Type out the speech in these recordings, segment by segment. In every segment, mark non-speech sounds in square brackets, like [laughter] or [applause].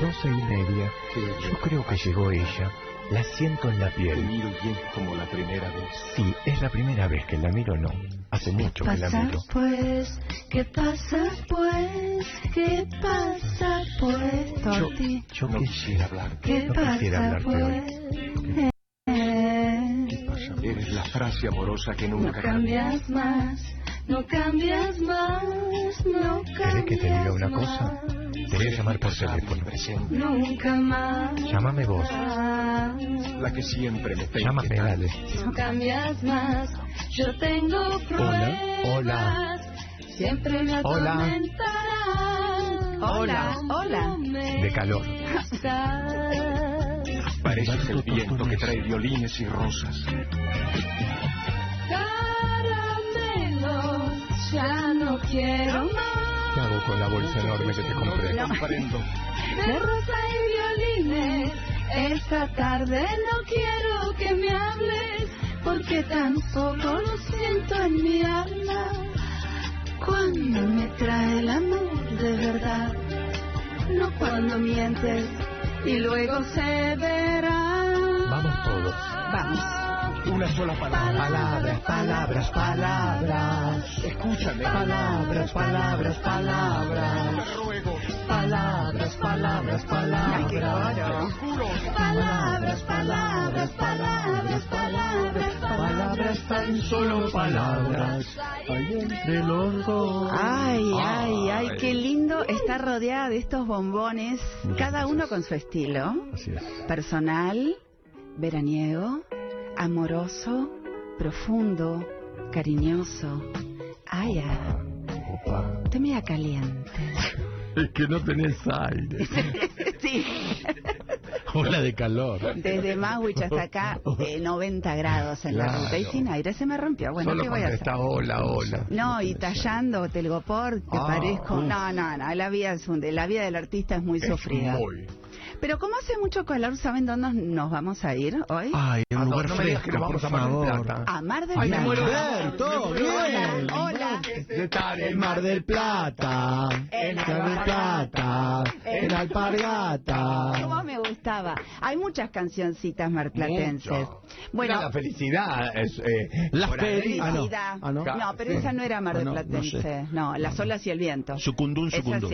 las doce y media. Yo creo que llegó ella. La siento en la Te piel. miro y es como la primera vez. Sí, es la primera vez que la miro, no. Hace mucho que la pasa miro. pues? ¿Qué pasa pues? ¿Qué pasa pues? Yo, yo No qué quisiera hablarte. ¿Qué no quisiera pasa hablarte pues? Eh, ¿Qué pasa? Eres la frase amorosa que No nunca cambias más, no cambias más, no cambias ¿Querés que te diga una más, cosa? Te voy a llamar por teléfono. presente. Nunca más. Llámame vos. La que siempre me está Llámame, dale. No cambias más, yo tengo pruebas. hola. Siempre me Hola. Hola, hola. De calor. Pareces el viento que trae violines y rosas. Caramelo, ya no quiero más. ¿Qué hago con la bolsa enorme que te compré? No comprendo. De rosa y violines, esta tarde no quiero que me hables, porque tampoco lo siento en mi alma. Cuando me trae el amor de verdad, no cuando mientes y luego se verá. Una sola palabra. Palabras, palabras, palabras. Escúchame. Palabras, palabras, palabras. Te ruego. Palabras, palabras, Ay, palabras. Palabras, palabras, palabras, palabras, Palabras, tan solo palabras. Hay entre los dos. Ay, ay, ay, Ay. qué lindo estar rodeada de estos bombones, cada uno con su estilo, Así es. personal, veraniego, amoroso, profundo, cariñoso. Ay, ah, te mira caliente. Es que no tenés aire. [laughs] Sí, Ola de calor. desde Mawich hasta acá, eh, [laughs] 90 grados en la ruta y sin aire se me rompió. Bueno, Solo ¿qué voy a hacer? hola, hola. No, y tallando telgopor, que Ah, parezco... No, no, no, la vida, es un- la vida del artista es muy Es sufrida. muy. Pero como hace mucho calor, ¿saben dónde nos vamos a ir hoy? Ay, Ah, un no, lugar no me que fresco, por vamos a Mar del. Plata. A Mar del Ay, me Plata. muero de Alberto, bien. Hola. De estar en Mar del Plata, En Mar del Plata, en Alpargata. ¿Cómo me gustaba? Hay muchas cancioncitas marplatenses. Bueno, Mira, la felicidad es. Eh, ahí. peri- Ah, no. felicidad. Ah, no. no, pero esa no era Mar del Ah, no, no Platense. sé. No, las olas y el viento. Sucundún, sucundún.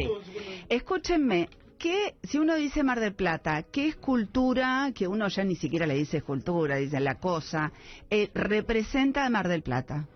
Escúchenme, que si uno dice Mar del Plata, ¿qué escultura, que uno ya ni siquiera le dice escultura, dice la cosa, eh, representa a Mar del Plata?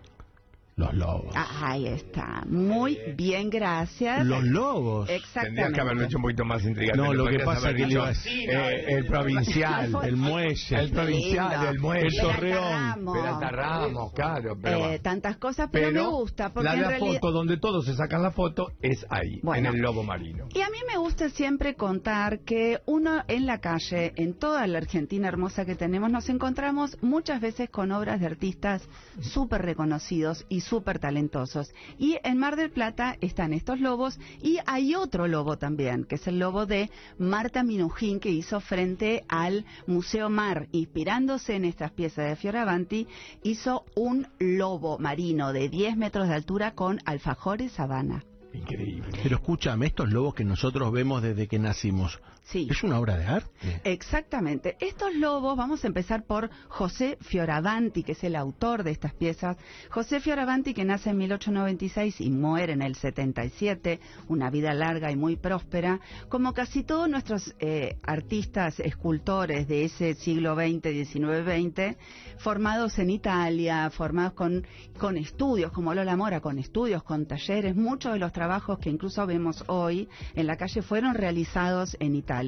Los lobos. Ah, ahí está. Muy bien, gracias. Los lobos. Exactamente. Tendrías que haberlo hecho un poquito más intrigante. No, lo que pasa haber que le iba eh, el provincial. [laughs] El El muelle. El provincial, Lindo. el muelle. El Torreón. Ramos. Peralta Ramos, claro. Pero, Eh, tantas cosas, pero, me gusta, porque la de en la realidad... foto donde todos se sacan la foto es ahí, Bueno. en el lobo marino. Y a mí me gusta siempre contar que uno en la calle, en toda la Argentina hermosa que tenemos, nos encontramos muchas veces con obras de artistas súper reconocidos y súper talentosos. Y en Mar del Plata están estos lobos y hay otro lobo también, que es el lobo de Marta Minujín, que hizo frente al Museo Mar, inspirándose en estas piezas de Fioravanti, hizo un lobo marino de 10 metros de altura con alfajores sabana. Increíble. Pero escúchame, estos lobos que nosotros vemos desde que nacimos, Sí. ¿es una obra de arte? Exactamente. Estos lobos, vamos a empezar por José Fioravanti, que es el autor de estas piezas. José Fioravanti, que nace en 1896 y muere en el 77, una vida larga y muy próspera, como casi todos nuestros eh, artistas, escultores de ese siglo XX, XIX, XX, formados en Italia, formados con, con estudios, como Lola Mora, con estudios, con talleres. Muchos de los trabajos que incluso vemos hoy en la calle fueron realizados en Italia.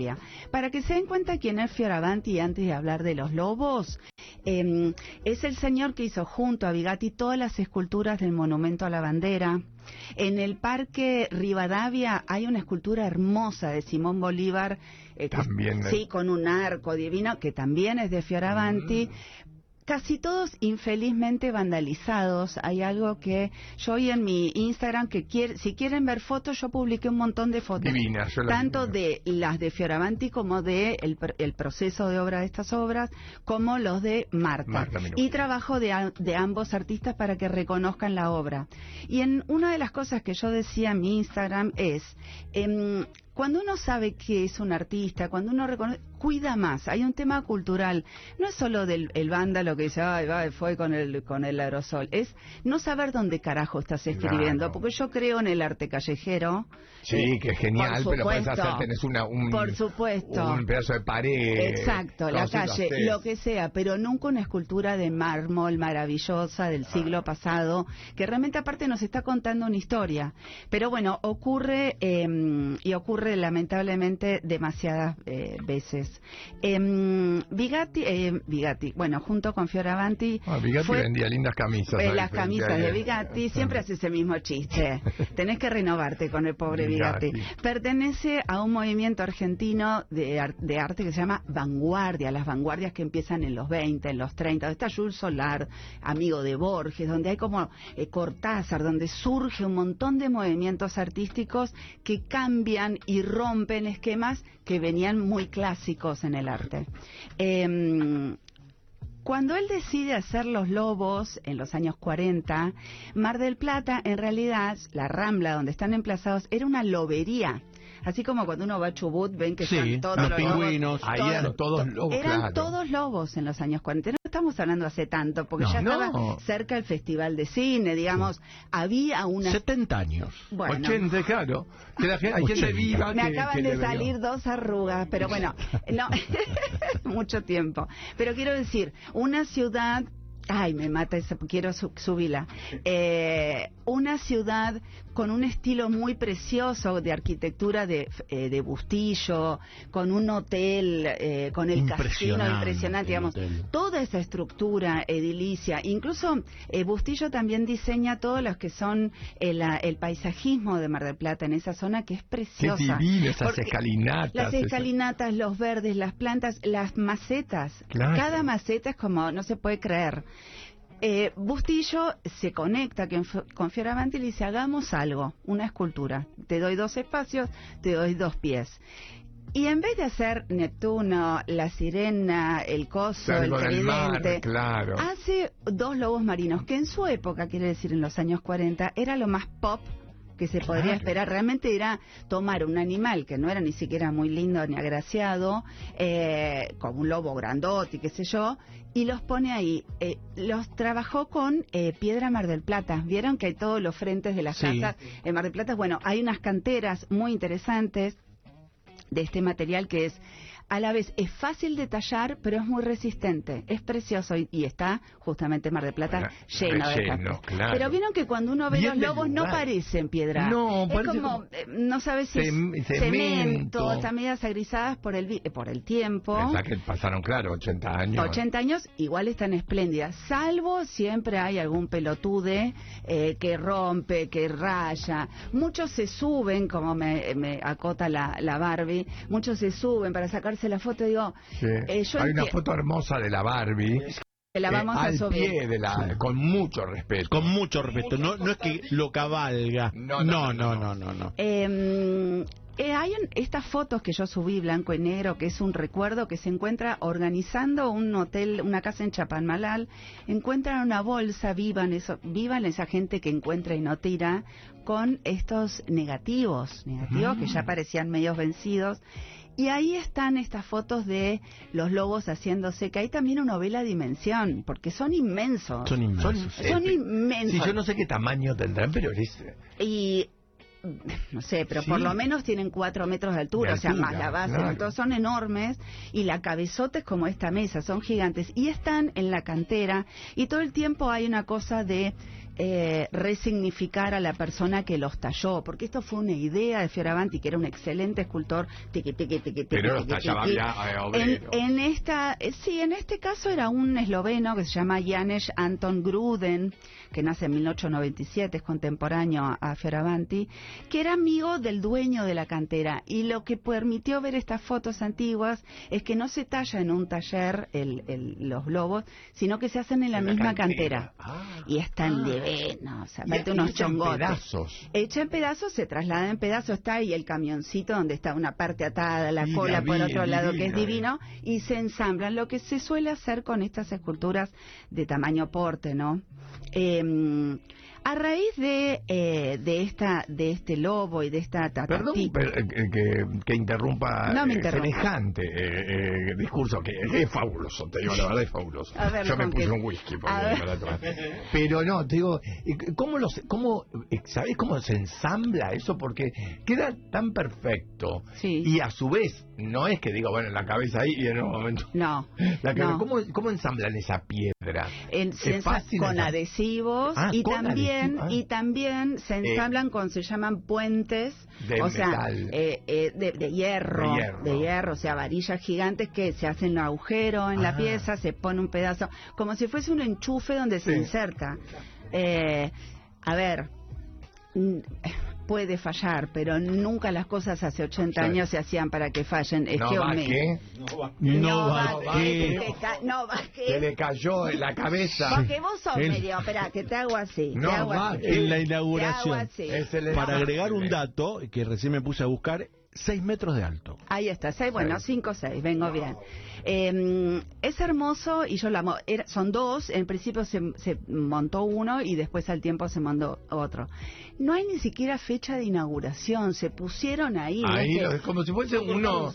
Para que se den cuenta quién es Fioravanti, antes de hablar de los lobos, eh, es el señor que hizo junto a Bigatti todas las esculturas del Monumento a la Bandera. En el Parque Rivadavia hay una escultura hermosa de Simón Bolívar, eh, que- También, eh. sí, con un arco divino, que también es de Fioravanti. Casi todos infelizmente vandalizados. Hay algo que yo hoy en mi Instagram, que quiere, si quieren ver fotos, yo publiqué un montón de fotos. Divinas, Tanto de las de Fioravanti como de el, pr- el proceso de obra de estas obras, como los de Marta. Y trabajo de ambos artistas para que reconozcan la obra. Y en una de las cosas que yo decía en mi Instagram es, em, cuando uno sabe que es un artista, cuando uno reconoce, cuida más. Hay un tema cultural. No es solo del el vándalo que dice, ay, va, fue con el, con el aerosol. Es no saber dónde carajo estás escribiendo. Claro. Porque yo creo en el arte callejero. Sí, Eh, que es genial, pero puedes hacer, tenés una, un, Por supuesto. un pedazo de pared. Exacto, la calle, haces. lo que sea, pero nunca una escultura de mármol maravillosa del siglo pasado, que realmente aparte nos está contando una historia. Pero bueno, ocurre eh, y ocurre lamentablemente demasiadas eh, veces. Eh, Bigatti, eh, Bigatti, bueno, junto con Fioravanti, Ah, Bigatti fue- vendía lindas camisas. eh, las camisas de Bigatti, siempre hace ese mismo chiste. [laughs] Tenés que renovarte con el pobre Bigatti. Bigatti. Pertenece a un movimiento argentino de, de arte que se llama Vanguardia, las vanguardias que empiezan en los 20, en los 30. donde Está Jules Solar, amigo de Borges, donde hay como eh, Cortázar, donde surge un montón de movimientos artísticos que cambian y rompen esquemas que venían muy clásicos en el arte. Em, cuando él decide hacer Los Lobos en los años 40, Mar del Plata, en realidad, la rambla donde están emplazados, era una lobería. Así como cuando uno va a Chubut, ven que Sí, están todos los los, pingüinos. lobos. Ahí eran todos lobos, Eran claro. todos lobos en los años 40. No estamos hablando hace tanto, porque No. ya estaba No. cerca el Festival de Cine, digamos. Había una... 70 años. Bueno, 80, claro. Que la gente, hay gente 80. viva me que- acaban que de salir dos arrugas, pero bueno, no, [laughs] [laughs] mucho tiempo. Pero quiero decir, una ciudad, ay, me mata esa, quiero su- subirla, Eh, una ciudad con un estilo muy precioso de arquitectura de, eh, de Bustillo, con un hotel, eh, con el casino Impresionante digamos, hotel. toda esa estructura edilicia. Incluso eh, Bustillo también diseña todos los que son el, el paisajismo de Mar del Plata en esa zona que es Qué preciosa. divino esas escalinatas. Las esas- escalinatas, los verdes, las plantas, las macetas. Claro. Cada maceta es como, no se puede creer. Eh, Bustillo se conecta con, Fioravanti y le dice, hagamos algo, una escultura. Te doy dos espacios, te doy dos pies. Y en vez de hacer Neptuno, la sirena, el coso, el tridente, claro. hace dos lobos marinos, que en su época, quiere decir en los años 40, era lo más pop que se podría Claro. esperar. Realmente era tomar un animal que no era ni siquiera muy lindo ni agraciado, eh, como un lobo grandote y qué sé yo, y los pone ahí. Eh, los trabajó con eh, piedra Mar del Plata. Vieron que hay todos los frentes de las Sí. casas en Mar del Plata. Bueno, hay unas canteras muy interesantes de este material que es a la vez es fácil de tallar, pero es muy resistente, es precioso y, y está justamente Mar del Plata Bueno, lleno de claro. Pero vieron que cuando uno ve Bien los lobos no parecen piedra. No, es como, como eh, no sabes si cem- es cemento. están medias agrizadas por el eh, por el tiempo. Pensá que pasaron, claro, 80 años. 80 años igual están espléndidas, salvo siempre hay algún pelotude eh, que rompe, que raya. Muchos se suben, como me, me acota la, la Barbie, muchos se suben para sacarse la foto. Digo, Sí. eh, yo Hay una foto hermosa de la Barbie. que la eh, a al subir. pie de la, con mucho respeto. Con mucho respeto. No, no es que lo cabalga. No, No, no, no, no, no. no. Eh, eh, hay estas fotos que yo subí blanco y negro, que es un recuerdo que se encuentra organizando un hotel, una casa en Chapanmalal, encuentran una bolsa, vivan eso, vivan esa gente que encuentra y no tira, con estos negativos, negativos que ya parecían medios vencidos. Y ahí están estas fotos de los lobos haciéndose, que hay también una novela dimensión, porque son inmensos. Son inmensos. Son inmensos. Sí, yo no sé qué tamaño tendrán, pero es... Y no sé, pero Sí. por lo menos tienen cuatro metros de altura, De o sea, más la base, todos son enormes y la cabezota es como esta mesa, son gigantes y están en la cantera y todo el tiempo hay una cosa de eh, resignificar a la persona que los talló, porque esto fue una idea de Fioravanti, que era un excelente escultor, tiqui, tiqui, tiqui, tiqui, Pero los tallaba ya, en, en esta, eh, sí, en este caso era un esloveno que se llama Janes Anton Gruden, que nace en 1897, es contemporáneo a, Fioravanti, que era amigo del dueño de la cantera. Y lo que permitió ver estas fotos antiguas es que no se talla en un taller el- el- los globos, sino que se hacen en la En la misma cantera. cantera. Ah. y están de vena, o sea, y unos chongotes. pedazos. Hecha en pedazos, se traslada en pedazos, está ahí el camioncito donde está una parte atada, la cola la por otro lado, que es divino, divino, y se ensamblan, lo que se suele hacer con estas esculturas de tamaño porte, ¿no? Eh, A raíz de, eh, de, esta, de este lobo y de esta Perdón per- eh, que, que interrumpa No me eh, semejante eh, eh, discurso que es fabuloso, te digo la verdad, es fabuloso. Ver, Yo me ¿con puse qué? un whisky porque A ver. para atrás. [laughs] Pero no, te digo, ¿cómo, los, cómo, ¿sabés cómo se ensambla eso? Porque queda tan perfecto. Sí. Y a su vez, no es que digo, bueno, la cabeza ahí y en un momento... No, [laughs] La cabeza, no. ¿cómo, ¿Cómo ensamblan esa piedra? En- se con adhesivos Ah, y con también adhesivo, ah. y también se Eh, ensamblan con se llaman puentes de o sea eh, eh, de, de hierro De hierro. de hierro, o sea varillas gigantes que se hacen un agujero en la Ah. pieza se pone un pedazo como si fuese un enchufe donde se inserta Eh, a ver mm, puede fallar pero nunca las cosas hace 80 Sí. años se hacían para que fallen es no que va que No, va va que- que- que ca- no va que se le cayó en la cabeza. porque vos sos El- medio, espera, que te hago así. No, te hago va, así. en la Te inauguración. Para No, agregar un dato que recién me puse a buscar, 6 metros de alto. Ahí está, seis, bueno, Sí. cinco, seis, vengo bien. Eh, es hermoso y yo la amo. Era- son dos, en principio se, se montó uno y después al tiempo se mandó otro. No hay ni siquiera fecha de inauguración, se pusieron ahí. no Ahí, es que- lo- como si fuese uno...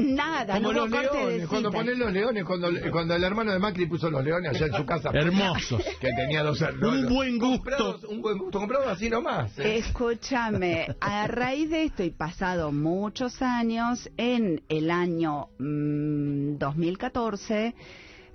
nada, Como no los de cuando ponen los leones, cuando, cuando el hermano de Macri puso los leones allá en su casa. Hermosos. Que tenía dos hermanos. Un buen gusto. Comprados, un buen gusto, comprados así nomás. ¿eh? Escúchame, a raíz de esto y pasado muchos años, en el año mm, 2014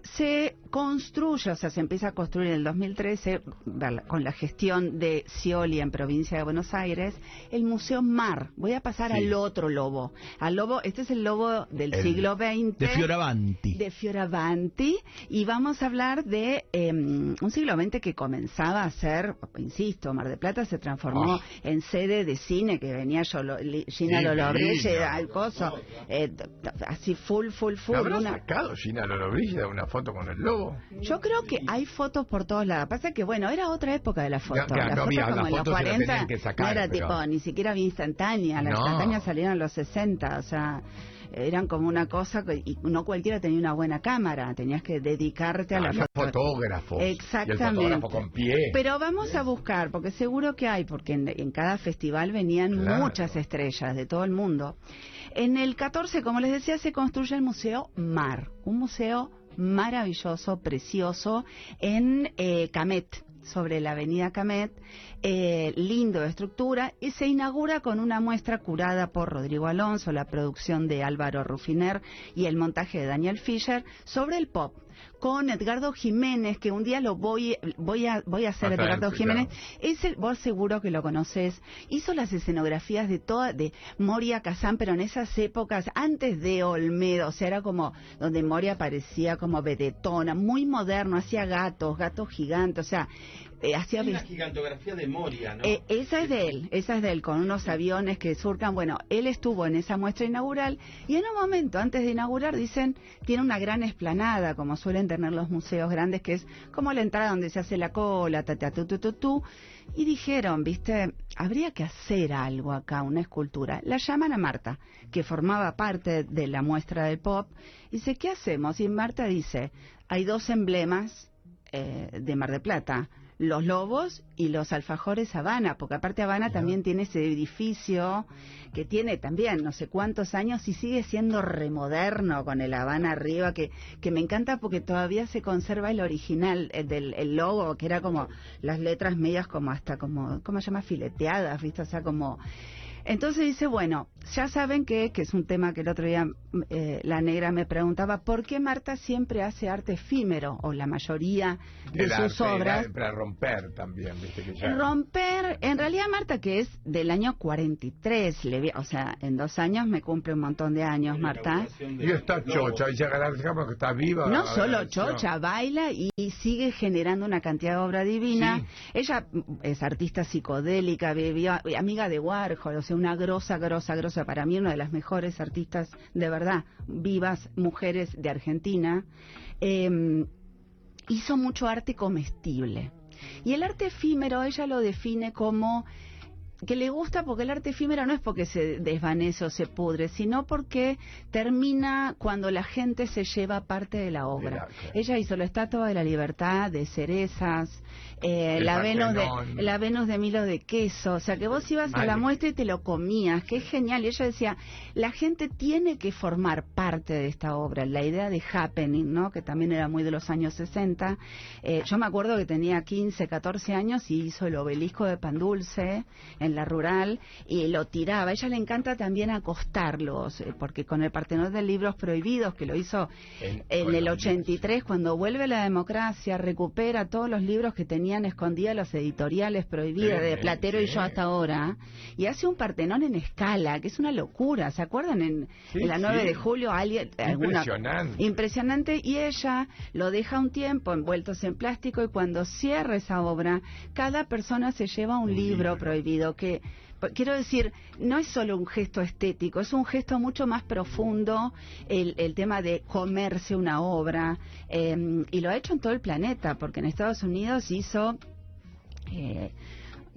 se construye, o sea, se empieza a construir en el 2013 ver- con la gestión de Scioli en provincia de Buenos Aires, el Museo Mar. Voy a pasar Sí. al otro lobo. Al lobo, este es el lobo del El- siglo XX De Fioravanti. de Fioravanti y vamos a hablar de eh, un siglo XX que comenzaba a ser, insisto, Mar de Plata se transformó Oh. en sede de cine que venía yo, Gina. Lollobrigida, al coso, eh, así full, full, full. ¿Habrá una- sacado Gina Lollobrigida una foto con el lobo? Yo creo que hay fotos por todos lados. Pasa que, bueno, era otra época de la foto. Ya, la no foto había- como en los fotos se las 40 tenían que sacar, no era pero- tipo, ni siquiera había instantánea. Las No. instantáneas salieron en los 60, o sea, eran como una cosa que y no cualquiera tenía una buena cámara. Tenías que dedicarte a la Había foto. Exactamente. Y el fotógrafo con pie. Pero vamos a buscar, porque seguro que hay, porque en, en cada festival venían Claro. muchas estrellas de todo el mundo. En el 14, como les decía, se construye el Museo Mar, un museo maravilloso, precioso, en eh, Camet, sobre la avenida Camet, eh, lindo de estructura, y se inaugura con una muestra curada por Rodrigo Alonso, la producción de Álvaro Rufiner y el montaje de Daniel Fisher sobre el pop con Edgardo Jiménez, que un día lo voy, voy a, voy a hacer A Edgardo Jiménez. claro. Es el, vos seguro que lo conoces. Hizo las escenografías de toda, de Moria Kazán, pero en esas épocas, antes de Olmedo, o sea, era como donde Moria parecía como vedetona, muy moderno, hacía gatos, gatos gigantes, o sea, hacía Hay una gigantografía de Moria, ¿no? eh, esa es de él, esa es de él, con unos aviones que surcan. Bueno, él estuvo en esa muestra inaugural y en un momento, antes de inaugurar, dicen, tiene una gran esplanada, como suelen tener los museos grandes, que es como la entrada donde se hace la cola, ta, ta, tu, tu, tu, tu. Y dijeron, viste, habría que hacer algo acá, una escultura. La llaman a Marta, que formaba parte de la muestra del pop, y dice, ¿qué hacemos? Y Marta dice, hay dos emblemas eh, de Mar de Plata, los lobos y los alfajores Habana, porque aparte Habana también tiene ese edificio que tiene también no sé cuántos años y sigue siendo remoderno con el Habana arriba, que, que me encanta porque todavía se conserva el original el del el logo, que era como las letras medias como hasta como, ¿cómo se llama? Fileteadas, ¿viste? O sea, como... Entonces dice, bueno, ya saben que, que es un tema que el otro día eh, la negra me preguntaba, ¿por qué Marta siempre hace arte efímero? O la mayoría de El sus arte, obras. Para romper también, viste que ya. Romper, en realidad Marta que es del año 43, le vi- o sea, en dos años me cumple un montón de años Marta. Y está chocha, y se agradecemos que está viva. No solo chocha, baila y, y sigue generando una cantidad de obra divina. Sí. Ella mm, es artista psicodélica, vivió, amiga de Warhol, o sea, una grosa, grosa, grosa, para mí una de las mejores artistas de verdad, vivas, mujeres de Argentina. Eh, hizo mucho arte comestible. Y el arte efímero ella lo define como que le gusta porque el arte efímero no es porque se desvanece o se pudre, sino porque termina cuando la gente se lleva parte de la obra. Ella hizo la Estatua de la Libertad, de cerezas, eh, la, Venus de, la Venus de Milo de queso, o sea que vos ibas a la muestra y te lo comías, que es genial. Y ella decía, la gente tiene que formar parte de esta obra, la idea de happening, ¿no? que también era muy de los años 60. Eh, yo me acuerdo que tenía 15, 14 años y hizo el obelisco de pan dulce en la rural y lo tiraba. A ella le encanta también acostarlos, eh, porque con el Partenón de Libros Prohibidos, que lo hizo En- en el los 83, cuando vuelve la democracia, recupera todos los libros que tenían escondidas los editoriales prohibidas, Bien, de Platero y yo hasta ahora, y hace un Partenón en escala, que es una locura. ¿Se acuerdan? En, Sí, en la 9 sí. de julio, alguien. alguna- Impresionante. Impresionante, y ella lo deja un tiempo envueltos en plástico, y cuando cierra esa obra, cada persona se lleva un, Un libro libro. prohibido que. p- Quiero decir, no es solo un gesto estético, es un gesto mucho más profundo el, el tema de comerse una obra, eh, y lo ha hecho en todo el planeta, porque en Estados Unidos hizo eh,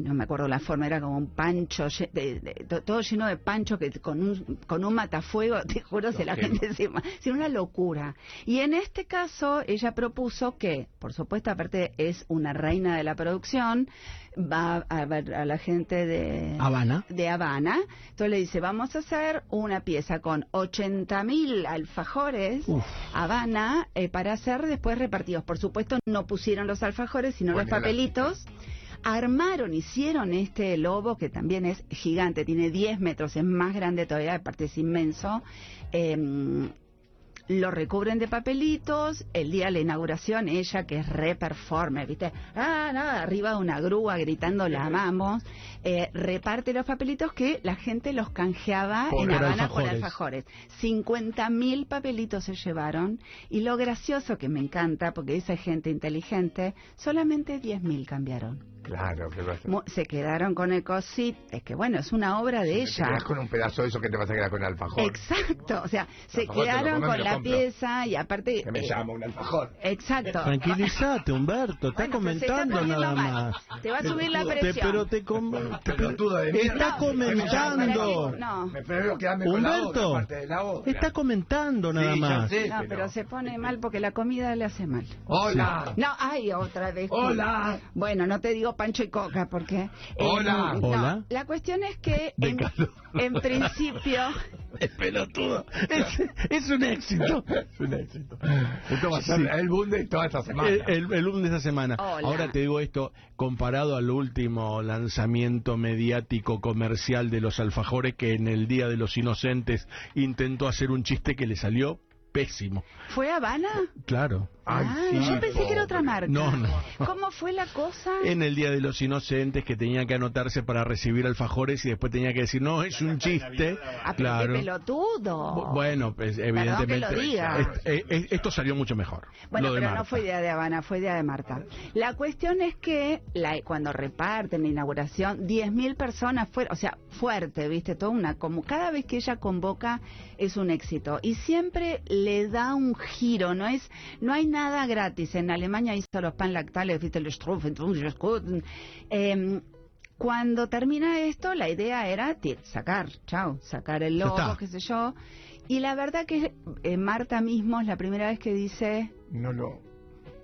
no me acuerdo la forma, era como un pancho, de- de- todo lleno de pancho que con un, con un matafuego, [laughs] te juro, se la gente se ma- sí, una locura. Y en este caso, ella propuso que, por supuesto, aparte es una reina de la producción, va a ver a la gente de Habana. de Habana. Entonces le dice, vamos a hacer una pieza con 80.000 alfajores Uf. Habana eh, para ser después repartidos. Por supuesto, no pusieron los alfajores, sino los la- papelitos. Armaron, hicieron este lobo que también es gigante, tiene 10 metros, es más grande todavía, aparte es inmenso. Em, lo recubren de papelitos, el día de la inauguración ella que es re performer, ¿viste? Ah, nada, arriba de una grúa gritando la amamos, eh, reparte los papelitos que la gente los canjeaba Por en Habana por alfajores. alfajores. 50.000 papelitos se llevaron y lo gracioso que me encanta, porque esa gente inteligente, solamente 10.000 cambiaron. Claro, que a... Mu- Se quedaron con el cosit, es que bueno, es una obra de Te ella. quedás con un pedazo de eso que te vas a quedar con alfajor. Exacto, o sea, se Alfajor, te lo quedaron con lo la compro. pieza y aparte... Que me eh, llama un alfajor. Exacto. Tranquilízate, Humberto. Está Bueno, pero se está comentando nada mal. más. Te va a subir la Te- presión. pero te com- te-. Está comentando. No, Me prefiero quedarme con la Humberto, otra parte de la obra. está comentando nada Sí, más. sé, no, pero se pone mal porque la comida le hace mal. Hola. No, ay, otra vez. Hola. Bueno, no te digo Pancho y Coca porque... eh, Hola. no, Hola. La cuestión es que [laughs] en, principio... [laughs] Es pelotudo. Es, es un éxito. Es un éxito. Esto va a ser Sí. el boom de toda esta semana. El, el, el boom de esta semana. Hola. Ahora te digo esto, comparado al último lanzamiento mediático comercial de los alfajores que en el Día de los Inocentes intentó hacer un chiste que le salió pésimo. ¿Fue Habana? Claro. Ay, ah, sí, yo pensé que era otra marca. No, no. ¿Cómo fue la cosa? En el Día de los Inocentes que tenía que anotarse para recibir alfajores y después tenía que decir, no, es un chiste. Ah, Claro. pelotudo. Bu- Bueno, pues que evidentemente lo diga. es- es- es- esto salió mucho mejor. Bueno, pero no fue idea de Habana, fue idea de Marta. La cuestión es que la, cuando reparten la inauguración, 10.000 personas fueron, o sea, fuerte, ¿viste? Todo una, como cada vez que ella convoca es un éxito. Y siempre le da un giro, no es, no hay nada gratis. En Alemania hizo los pan lactales, eh, cuando termina esto, la idea era sacar, chao, sacar el logo, qué sé yo. Y la verdad que eh, Marta mismo es la primera vez que dice, No lo.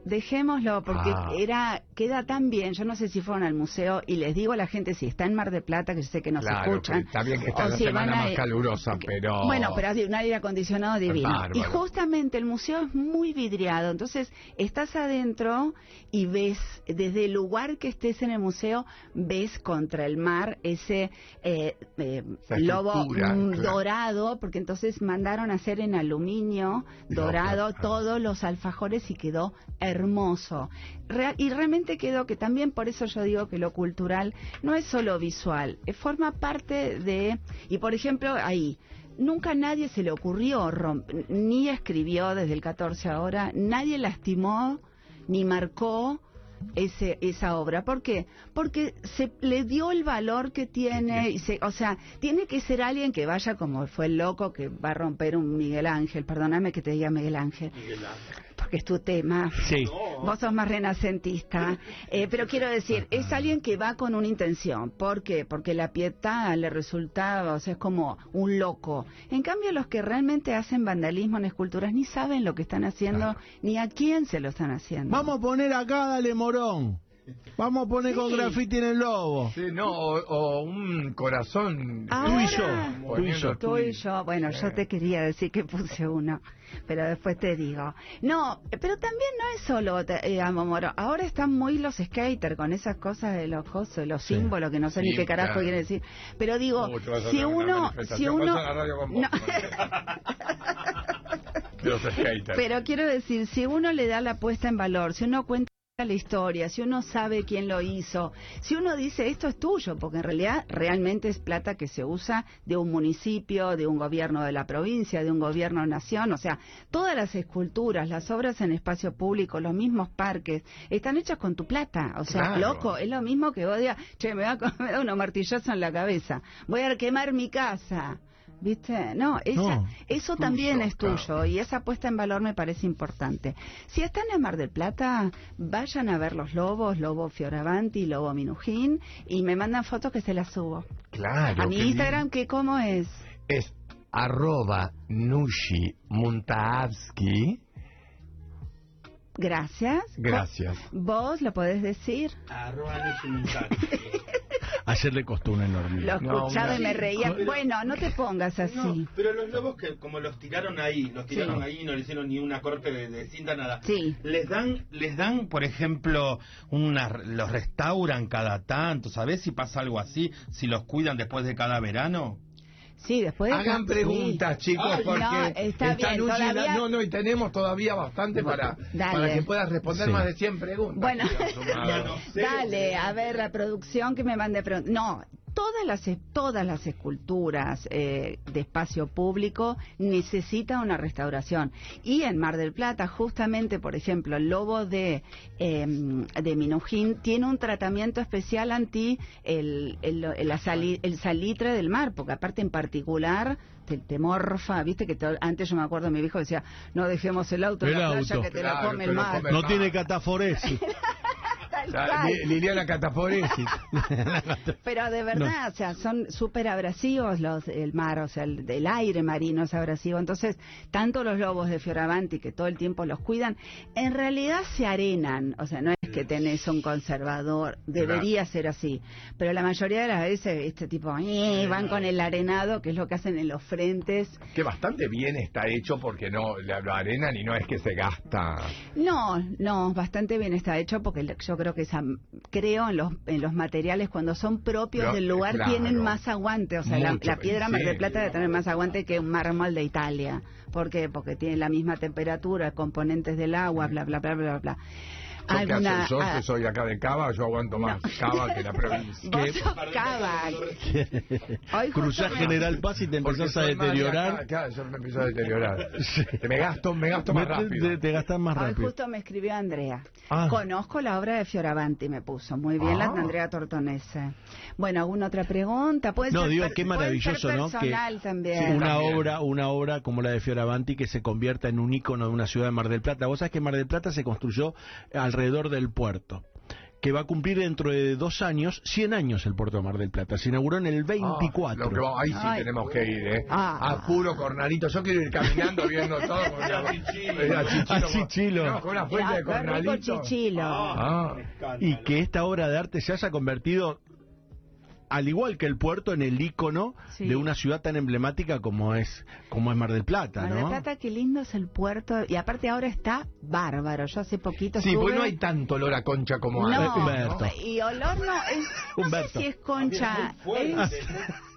Dejémoslo porque Ah. era queda tan bien. Yo no sé si fueron al museo y les digo a la gente si está en Mar de Plata que yo sé que nos Claro, escuchan. que está bien que está o la si semana a- más calurosa, pero. Bueno, pero un aire acondicionado divino. Bárbaro. Y justamente el museo es muy vidriado, entonces estás adentro y ves desde el lugar que estés en el museo ves contra el mar ese eh, eh, lobo mm, claro. dorado, porque entonces mandaron a hacer en aluminio No, dorado todos los alfajores y quedó hermoso. Real- y realmente quedó que también por eso yo digo que lo cultural no es solo visual, eh, forma parte de... Y por ejemplo, ahí, nunca nadie se le ocurrió, ni escribió desde el 14 ahora, nadie lastimó ni marcó ese, esa obra. ¿Por qué? Porque se le dio el valor que tiene, y se, o sea, tiene que ser alguien que vaya como fue el loco que va a romper un Miguel Ángel, perdóname que te diga Miguel Ángel, porque es tu tema. Sí. Vos sos más renacentista. [laughs] Eh, pero quiero decir, es alguien que va con una intención. ¿Por qué? Porque la pietad le resulta, o sea, es como un loco. En cambio, los que realmente hacen vandalismo en esculturas ni saben lo que están haciendo, ni a quién se lo están haciendo. Vamos a poner acá, dale morón. Vamos a poner con graffiti en el lobo. Sí, no, o, o un corazón. Ahora, Tú y yo, tú y yo. Tú y yo, bueno, yo te quería decir que puse uno, pero después te digo. No, pero también no es solo te- eh, amo moro. Ahora están muy los skaters con esas cosas de los cosos, los Sí. símbolos que no sé ni qué carajo claro. quiere decir. Pero digo, a si uno, si uno, Pasa la radio con vos. No. [laughs] De los skaters. Pero quiero decir, si uno le da la puesta en valor, si uno cuenta la historia, si uno sabe quién lo hizo, si uno dice esto es tuyo, porque en realidad realmente es plata que se usa de un municipio, de un gobierno de la provincia, de un gobierno nación, o sea, todas las esculturas, las obras en espacio público, los mismos parques, están hechas con tu plata, o sea, Claro. loco, es lo mismo que vos digas, che, me va a [laughs] me da unos martillazos en la cabeza, voy a quemar mi casa. ¿Viste? No, esa- No, eso tuyo, también es tuyo claro. y esa puesta en valor me parece importante. Si están en Mar del Plata, vayan a ver los lobos, Lobo Fioravanti, Lobo Minujín, y me mandan fotos que se las subo. Claro. a mi Instagram, que cómo es? Es arroba Nushi Muntaavsky. Gracias. Gracias. ¿Vos lo podés decir? Arroba [laughs] Ayer le costó una Lo enormidad. No, escuchaba y me reía. Pero- Bueno, no te pongas así. No, pero los lobos que como los tiraron ahí, los tiraron Sí. ahí, no le hicieron ni una corte de, de cinta, nada. Sí. Les dan, les dan, por ejemplo, una, los restauran cada tanto, ¿sabés si pasa algo así? Si los cuidan después de cada verano. Sí, después... Hagan sí. preguntas, chicos, Ay, porque no, está bien, todavía- No, no, y tenemos todavía bastante para, para que puedas responder Sí. más de 100 preguntas. Bueno. No, no. [laughs] Dale, a ver, la producción que me mande preguntas. No, todas las, todas las esculturas eh, de espacio público necesitan una restauración. Y en Mar del Plata, justamente, por ejemplo, el lobo de, eh, de Minujín tiene un tratamiento especial anti el, el, el- la sali- el salitre del mar, porque aparte en particular te, te morfa, viste que to- antes yo me acuerdo mi viejo decía, no dejemos el auto en la playa auto. que te Claro, lo come te el mar. No tiene cataforesis. [laughs] [laughs] Li- Liliana Cataforesis. [laughs] Pero de verdad, o sea, son súper abrasivos los, el mar, o sea, el, el aire marino es abrasivo. Entonces, tanto los lobos de Fioravanti, que todo el tiempo los cuidan, en realidad se arenan. O sea, no que tenés un conservador, debería ser así. Pero la mayoría de las veces, este tipo, eh, van con el arenado, que es lo que hacen en los frentes. que bastante bien está hecho porque no la, lo arenan y no es que se gasta. No, no, bastante bien está hecho porque le- yo creo que esa, creo en los, en los materiales cuando son propios del lugar claro. tienen más aguante, o sea, la, Mucho, la piedra ¿en Mar del? Plata debe tener más aguante que un mármol de Italia. ¿Por qué? Porque tiene la misma temperatura, componentes del agua, bla, bla, bla, bla, bla. Que Alguna- soy, yo ah, que soy acá de Cava, yo aguanto más Cava que la [laughs] provincia. Vos sos Cava. [laughs] Hoy Cruzás General [laughs] Paz y te empezás a deteriorar. acá, claro, yo me empiezo a deteriorar. Me gasto, me gasto más rápido. te- te gastas más Hoy rápido. justo me escribió Andrea. Ah. Conozco la obra de Fioravanti, me puso. Muy bien, la Ah. de Andrea Tortonese. Bueno, ¿alguna otra pregunta? Puede No, ser digo, qué maravilloso, ¿no? Que personal también. Sí, una también. obra, una obra como la de Fioravanti que se convierta en un ícono de una ciudad de Mar del Plata. Vos sabés que Mar del Plata se construyó alrededor del puerto que va a cumplir dentro de dos años, 100 años el puerto de Mar del Plata. Se inauguró en el Ah, 24. lo que ahí sí Ay. tenemos que ir, ¿eh? Ah. A puro cornalito. Yo quiero ir caminando viendo todo. [laughs] Con una, Era chichilo. Ah, chichilo. No, con una fuente de Ah, cornalito. chichilo. Ah. y que esta obra de arte se haya convertido al igual que el puerto en el ícono Sí. de una ciudad tan emblemática como es como es Mar del Plata, Mar ¿no? del Plata, qué lindo es el puerto. Y aparte ahora está bárbaro. Yo hace poquito Sí, estuve... pues no hay tanto olor a concha como No, antes. Humberto. y olor no es... No Humberto. sé si es concha. es-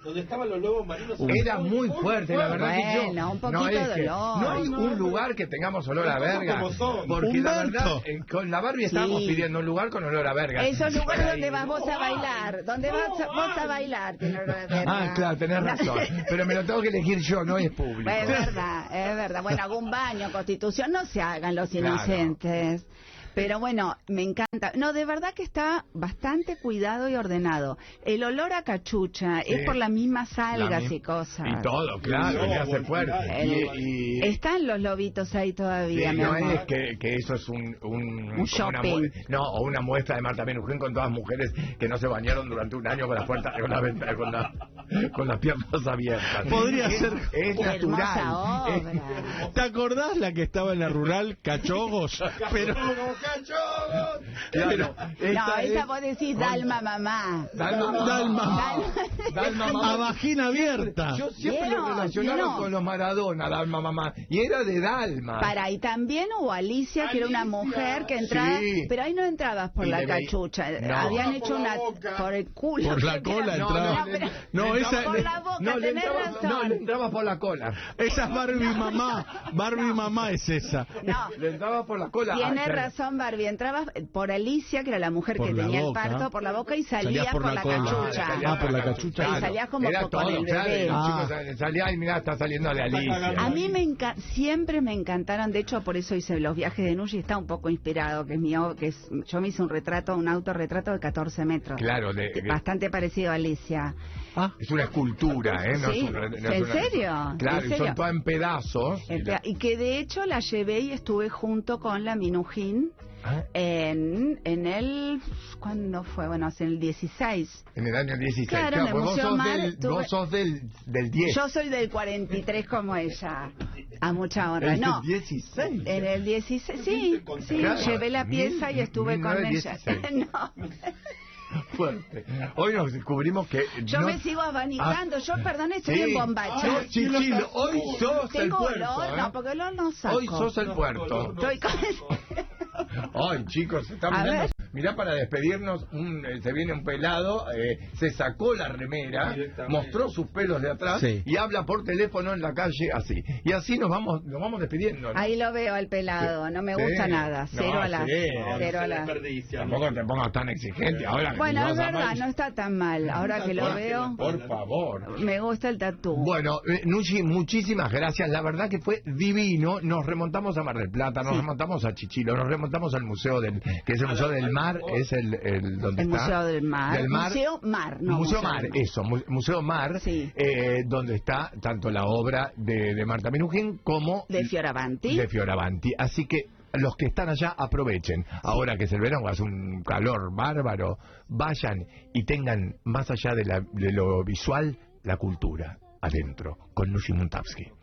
Donde estaban los lobos marinos. Era muy fuerte, la verdad que yo. Bueno, un poquito no es de que- olor. No hay un lugar que tengamos olor a verga. como son. Porque la verdad, eh, con la Barbie estábamos Sí. pidiendo un lugar con olor a verga. Esos lugares donde vas vos a bailar, donde vas vos a bailar. tiene olor a verga. Ah, claro, tenés [laughs] razón. Pero me lo tengo que elegir yo, no es público. Es verdad, es verdad. Bueno, algún baño, constitución, no se hagan los Claro. Pero bueno, me encanta. No, de verdad que está bastante cuidado y ordenado. El olor a cachucha es por las mismas algas y cosas. Y todo, claro, le hace fuerte. Y- y- Están los lobitos ahí Sí, todavía, mi no amor. es que, que eso es un, un, una shopping. no, o una muestra de Marta Menujín con todas mujeres que no se bañaron durante un año con las puertas, con la venta- con, la- [laughs] con las piernas abiertas. Podría Es- ser- Es natural. obra. ¿Te acordás la que estaba en la rural? Cachogos. [laughs] Pero. Claro, No, esta esa es- vos decís Dalma mamá. Dalma mamá. Dalma. Dalma A mamá. vagina abierta. Yo siempre Vieron, lo relacionaba vieron. con los Maradona, Dalma mamá. Y era de Dalma. Para, y también hubo Alicia, que era una mujer que entraba, Sí. pero ahí no entrabas por Y la cachucha, No. habían hecho una por el culo. Por la cola entraba. No, pero- No, esa, por la boca, no, tenés entraba, razón. no, le entraba por la cola. esa es Barbie mamá. Barbie mamá es esa. No. Le entraba por la cola. Tienes razón, Barbie. Entrabas por Alicia, que era la mujer Por que la tenía boca. el parto, por la boca y salías, Salías por la cola. cachucha. Ah, por la cachucha. Y salías como Era con todo, el claro, bebé. Ah. salían y mirá, está saliendo de Alicia. A mí me enca- siempre me encantaron, de hecho por eso hice los viajes de Nushi, está un poco inspirado, que es mío, que es, yo me hice un retrato, un autorretrato de 14 metros. Claro, de- de- Bastante parecido a Alicia. Ah, Es una escultura, ¿eh? No Sí. es un re- no es ¿En una- serio? Claro, ¿En y serio? son todas en pedazos. y la- Y que de hecho la llevé y estuve junto con la Minujín Ah, en, en el... ¿Cuándo fue? Bueno, hace el 16. En el año 16. Claro, en el pues vos sos, Mar del, tuve- vos sos del, del 10. Yo soy del 43 como ella. A mucha honra. El No. 16. En el 16, sí, sí, Claro, llevé la pieza y mil- estuve con ella. 1916. [laughs] No, [laughs] Fuerte. Hoy nos descubrimos que. yo no- me sigo abanicando. Yo, perdón, estoy Sí. en bombacha. Ay, Chichilo, hoy sos el Tengo puerto. olor, ¿eh? no, porque olor no saco. Hoy sos el puerto. Estoy con... Ay, chicos, se está A mirando. Mirá, para despedirnos, un, eh, se viene un pelado, eh, se sacó la remera, mostró sus pelos de atrás Sí. y habla por teléfono en la calle así. Y así nos vamos nos vamos despidiendo. ¿no? Ahí lo veo al pelado, no me Sí. gusta nada. Cero No, a la... sí. Cero a la... Tampoco te pongas tan exigente ahora. que Bueno, es verdad, no está tan mal. Ahora que lo veo, Por favor. me gusta el tatú. Bueno, eh, Nushi, muchísimas gracias. La verdad que fue divino. Nos remontamos a Mar del Plata, nos Sí. remontamos a Chichilo, nos remontamos al Museo del, que es el Museo del Mar, es el, el donde El está. Museo del Mar. Del Mar. Museo Mar, no Museo Museo Mar, eso, Mu- Museo Mar, Sí. eh, donde está tanto la obra de, de Marta Minujín como De Fioravanti. de Fioravanti. Así que los que están allá aprovechen. Ahora que es el verano, hace un calor bárbaro, vayan y tengan más allá de, la- de lo visual la cultura adentro con Nushi Muntavsky.